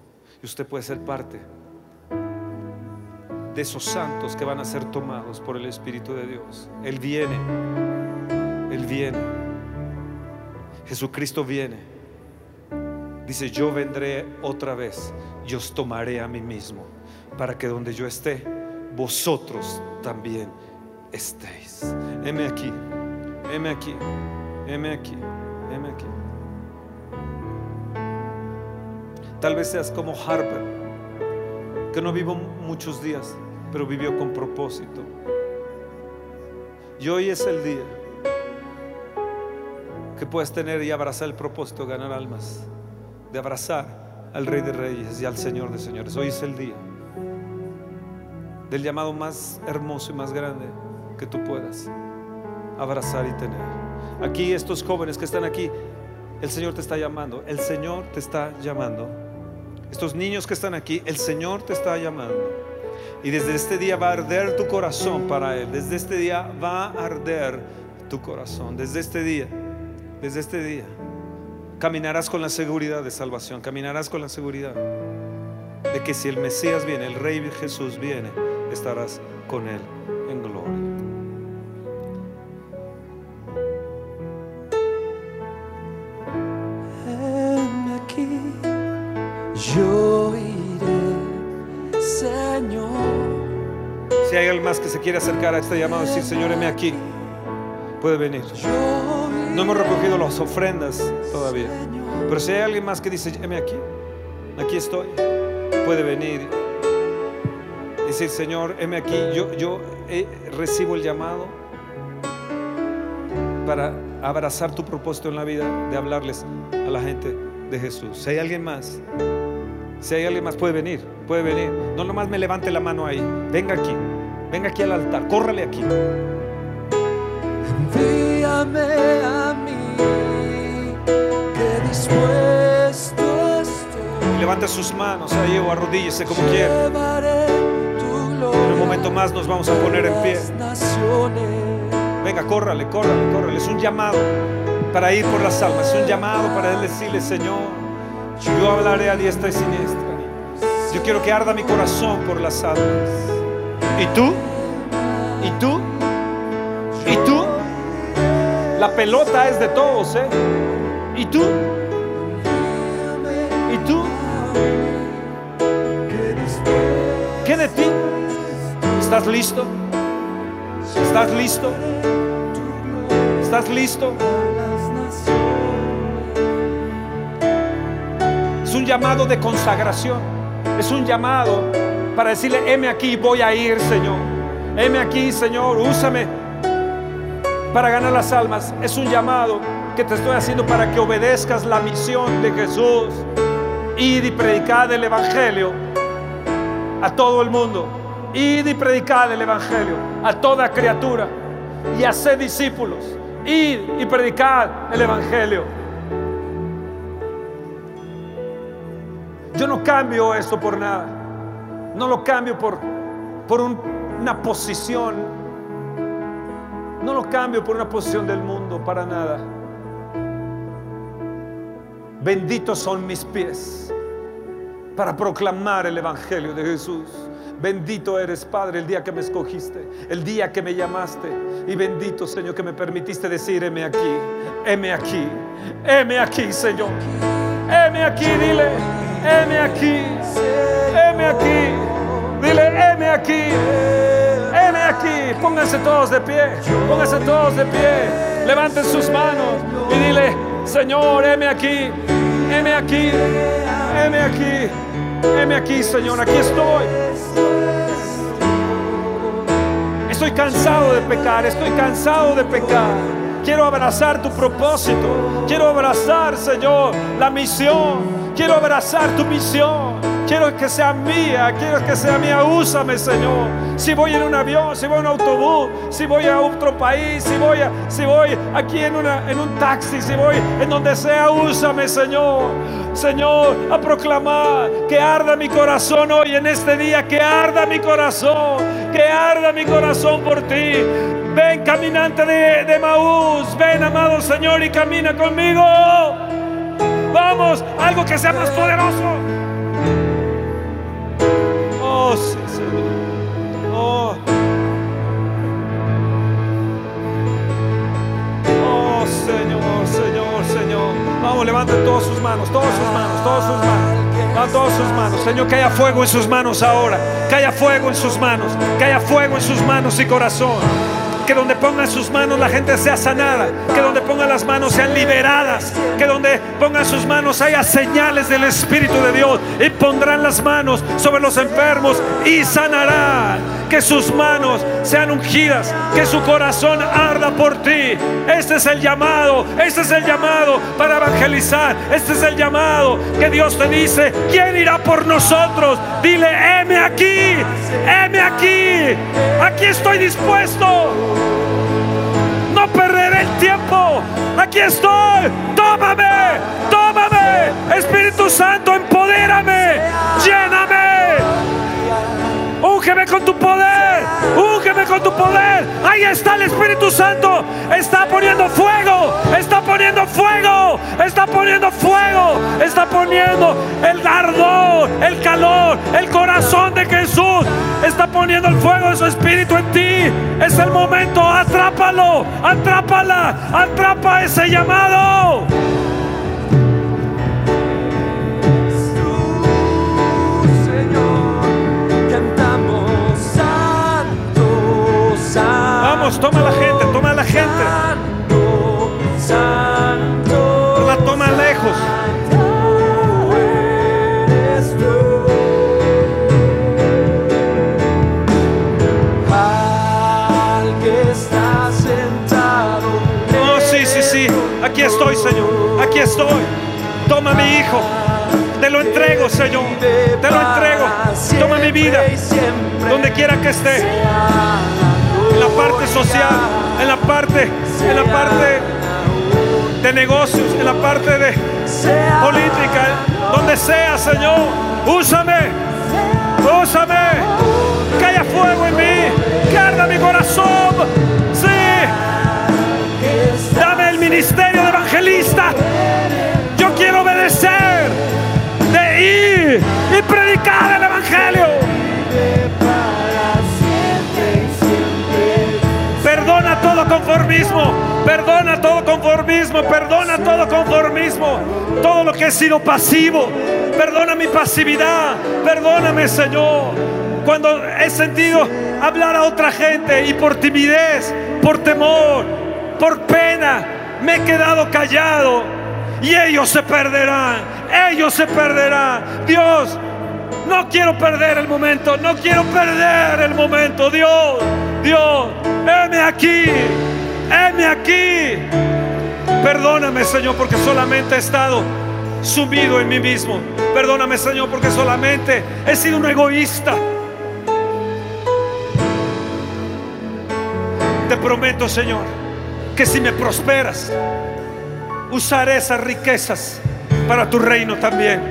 Y usted puede ser parte de esos santos que van a ser tomados por el Espíritu de Dios. Él viene, Él viene. Jesucristo viene. Dice, yo vendré otra vez y os tomaré a mí mismo, para que donde yo esté, vosotros también estéis. Heme aquí, heme aquí, heme aquí, heme aquí. Tal vez seas como Harper, que no vivo muchos días, pero vivió con propósito. Y hoy es el día que puedes tener y abrazar el propósito de ganar almas, de abrazar al Rey de Reyes y al Señor de Señores. Hoy es el día del llamado más hermoso y más grande que tú puedas abrazar y tener. Aquí estos jóvenes que están aquí, el Señor te está llamando, el Señor te está llamando. Estos niños que están aquí, el Señor te está llamando. Y desde este día va a arder tu corazón para Él. Desde este día va a arder tu corazón. Desde este día, desde este día, caminarás con la seguridad de salvación. Caminarás con la seguridad de que si el Mesías viene, el Rey Jesús viene, estarás con Él quiere acercar a este llamado y decir, Señor, heme aquí, puede venir. No hemos recogido las ofrendas todavía. Pero si hay alguien más que dice, heme aquí, aquí estoy, puede venir. Y decir, Señor, heme aquí, yo, yo eh, recibo el llamado para abrazar tu propósito en la vida de hablarles a la gente de Jesús. Si hay alguien más, si hay alguien más, puede venir, puede venir. No nomás me levante la mano ahí, venga aquí, venga aquí al altar, córrale aquí. Envíame a mí, que dispuesto estoy. Y levante sus manos ahí o arrodíllese como quiera. En un momento más nos vamos a poner en pie. Venga, córrale, córrale, córrale. Es un llamado para ir por las almas. Es un llamado para decirle, Señor, yo hablaré a diestra y siniestra. Yo quiero que arda mi corazón por las almas. ¿Y tú? ¿Y tú? ¿Y tú? La pelota es de todos, ¿eh? ¿Y tú? ¿Y tú? ¿Qué de ti? ¿Estás listo? ¿Estás listo? ¿Estás listo? Es un llamado de consagración. Es un llamado para decirle, heme aquí, voy a ir, Señor. Heme aquí, Señor, úsame para ganar las almas. Es un llamado que te estoy haciendo para que obedezcas la misión de Jesús. Id y predicad el Evangelio a todo el mundo. Id y predicad el Evangelio a toda criatura y haced discípulos. Id y predicad el Evangelio. Yo no cambio esto por nada. No lo cambio por, por una posición. No lo cambio por una posición del mundo, para nada. Benditos son mis pies para proclamar el Evangelio de Jesús. Bendito eres, Padre, el día que me escogiste, el día que me llamaste. Y bendito, Señor, que me permitiste decir, heme aquí, heme aquí, heme aquí, Señor. Heme aquí, dile, heme aquí, heme aquí, dile, heme aquí, heme aquí. Pónganse todos de pie, pónganse todos de pie. Levanten sus manos y dile, Señor, heme aquí, heme aquí, heme aquí, heme aquí, Señor, aquí estoy. Estoy cansado de pecar, estoy cansado de pecar. Quiero abrazar tu propósito. Quiero abrazar, Señor, la misión. Quiero abrazar tu misión. Quiero que sea mía, quiero que sea mía. Úsame, Señor. Si voy en un avión, si voy en un autobús, si voy a otro país, si voy, si voy aquí en, una, en un taxi, si voy en donde sea, úsame, Señor. Señor, a proclamar que arda mi corazón hoy en este día, que arda mi corazón, que arda mi corazón por ti. Ven, caminante de, de Maús, ven, amado Señor, y camina conmigo. Vamos, algo que sea más poderoso. Señor. Oh. Oh, Señor, Señor, Señor. Vamos, levanten todas sus manos, todas sus manos, todas sus manos. Todas sus manos. Señor, que haya fuego en sus manos ahora. Que haya fuego en sus manos. Que haya fuego en sus manos y corazón. Que donde pongan sus manos la gente sea sanada. Que donde pongan las manos sean liberadas. Que donde pongan sus manos haya señales del Espíritu de Dios. Y pondrán las manos sobre los enfermos y sanarán. Que sus manos sean ungidas. Que su corazón arda por ti. Este es el llamado. Este es el llamado para evangelizar. Este es el llamado que Dios te dice. ¿Quién irá por nosotros? Dile, heme aquí. Heme aquí. Aquí estoy dispuesto. Tiempo. Aquí estoy. Tómame. Tómame. Espíritu Santo, empodérame. Lléname. Úngeme con tu poder. Úngeme con tu poder. Ahí está el Espíritu Santo. Está poniendo fuego. Está poniendo fuego. Está poniendo fuego. Está poniendo el ardor, el calor, el corazón de Jesús. Está poniendo el fuego de su Espíritu en ti. Es el momento. Atrápalo. Atrápala. Atrapa ese llamado. Vamos, toma la gente, toma la gente. La toma lejos. sentado. Oh, sí, sí, sí. Aquí estoy, Señor. Aquí estoy. Toma mi hijo. Te lo entrego, Señor. Te lo entrego. Toma mi vida. Donde quiera que esté. En la parte social. En la parte. En la parte de negocios. En la parte de política. Donde sea, Señor. Úsame. Úsame. Que haya fuego en mí. Arda mi corazón. Perdona todo conformismo. Perdona todo conformismo. Todo lo que he sido pasivo. Perdona mi pasividad. Perdóname, Señor. Cuando he sentido hablar a otra gente y por timidez, por temor, por pena, me he quedado callado. Y ellos se perderán. Ellos se perderán. Dios, no quiero perder el momento. No quiero perder el momento. Dios, Dios, heme aquí. Heme aquí. Perdóname, Señor, porque solamente he estado sumido en mí mismo. Perdóname, Señor, porque solamente he sido un egoísta. Te prometo, Señor, que si me prosperas, usaré esas riquezas para tu reino también.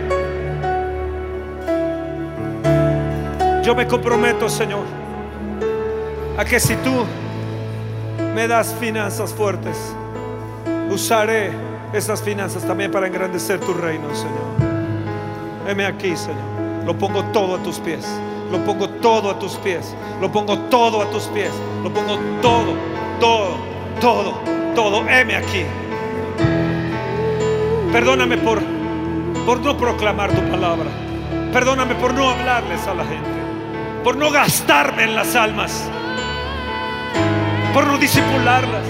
Yo me comprometo, Señor, a que si tú me das finanzas fuertes, usaré esas finanzas también para engrandecer tu reino, Señor. Heme aquí, Señor. Lo pongo todo a tus pies. Lo pongo todo a tus pies. Lo pongo todo a tus pies. Lo pongo todo, todo, todo, todo. Heme aquí. Perdóname por, por no proclamar tu palabra. Perdóname por no hablarles a la gente. Por no gastarme en las almas. Por no disipularlas.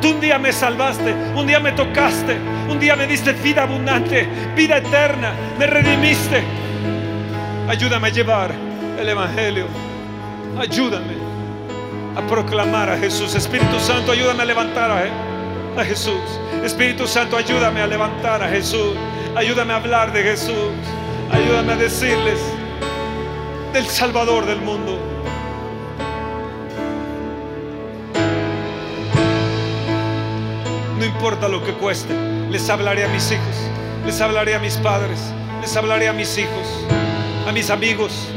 Tú un día me salvaste, un día me tocaste, un día me diste vida abundante, vida eterna, me redimiste. Ayúdame a llevar el Evangelio. Ayúdame a proclamar a Jesús. Espíritu Santo, ayúdame a levantar a, a Jesús. Espíritu Santo, ayúdame a levantar a Jesús. Ayúdame a hablar de Jesús. Ayúdame a decirles del Salvador del mundo. Importa lo que cueste, les hablaré a mis hijos, les hablaré a mis padres, les hablaré a mis hijos, a mis amigos,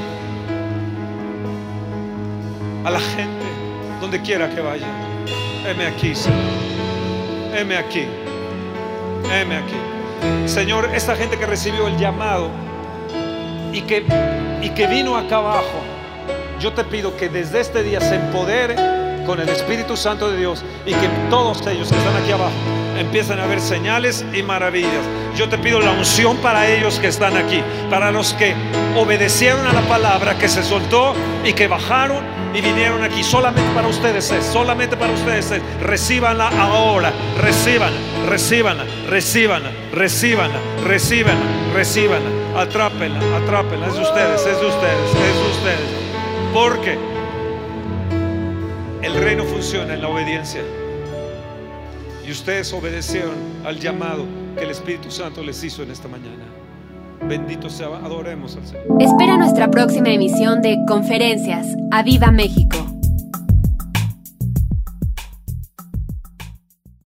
a la gente, donde quiera que vaya. Heme aquí, Señor. Heme aquí. Heme aquí. Señor, esta gente que recibió el llamado y que, y que vino acá abajo, yo te pido que desde este día se empodere con el Espíritu Santo de Dios y que todos ellos que están aquí abajo empiecen a ver señales y maravillas. Yo te pido la unción para ellos que están aquí, para los que obedecieron a la palabra que se soltó y que bajaron y vinieron aquí. Solamente para ustedes es, solamente para ustedes es. Recíbanla ahora, recíbanla, recíbanla, recíbanla, recíbanla, recíbanla, recíbanla. Atrápenla, atrápenla. Es de ustedes, es de ustedes, es de ustedes. Porque el reino funciona en la obediencia. Y ustedes obedecieron al llamado que el Espíritu Santo les hizo en esta mañana. Bendito sea, adoremos al Señor. Espera nuestra próxima emisión de Conferencias. ¡A Viva México!